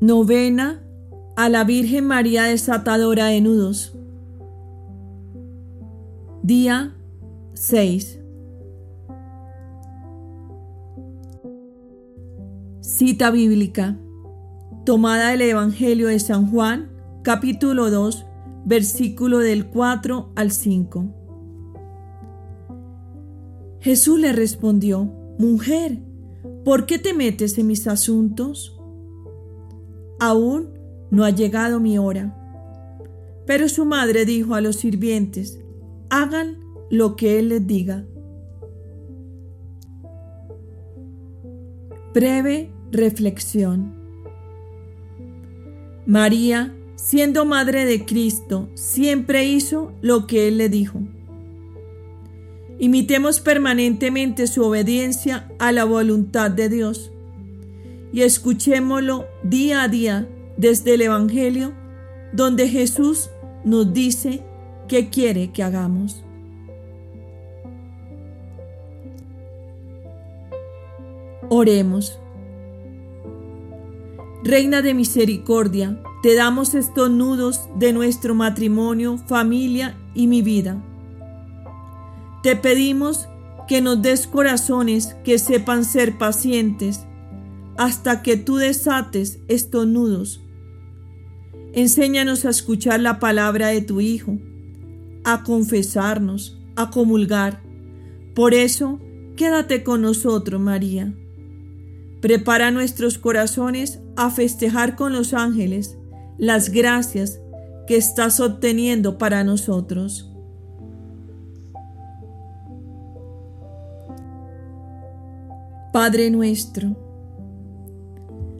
Novena a la Virgen María desatadora de nudos. Día 6. Cita bíblica. Tomada del Evangelio de San Juan, capítulo 2, versículo del 4 al 5. Jesús le respondió, Mujer, ¿por qué te metes en mis asuntos? Aún no ha llegado mi hora. Pero su madre dijo a los sirvientes, hagan lo que él les diga. Breve reflexión. María, siendo madre de Cristo, siempre hizo lo que él le dijo. Imitemos permanentemente su obediencia a la voluntad de Dios y escuchémoslo día a día desde el Evangelio, donde Jesús nos dice qué quiere que hagamos. Oremos. Reina de misericordia, te damos estos nudos de nuestro matrimonio, familia y mi vida. Te pedimos que nos des corazones que sepan ser pacientes, hasta que tú desates estos nudos. Enséñanos a escuchar la palabra de tu Hijo, a confesarnos, a comulgar. Por eso, quédate con nosotros, María. Prepara nuestros corazones a festejar con los ángeles las gracias que estás obteniendo para nosotros. Padre nuestro,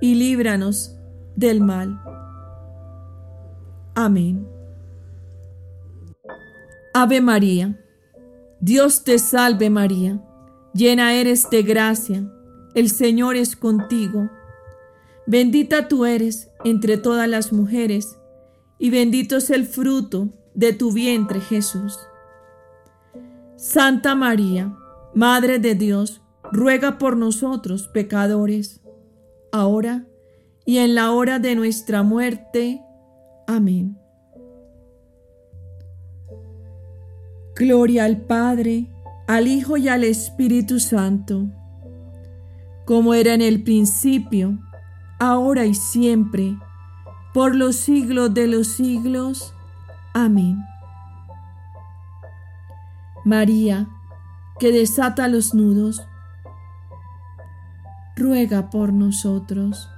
y líbranos del mal. Amén. Ave María, Dios te salve María, llena eres de gracia, el Señor es contigo. Bendita tú eres entre todas las mujeres, y bendito es el fruto de tu vientre Jesús. Santa María, Madre de Dios, ruega por nosotros pecadores ahora y en la hora de nuestra muerte. Amén. Gloria al Padre, al Hijo y al Espíritu Santo, como era en el principio, ahora y siempre, por los siglos de los siglos. Amén. María, que desata los nudos, ruega por nosotros.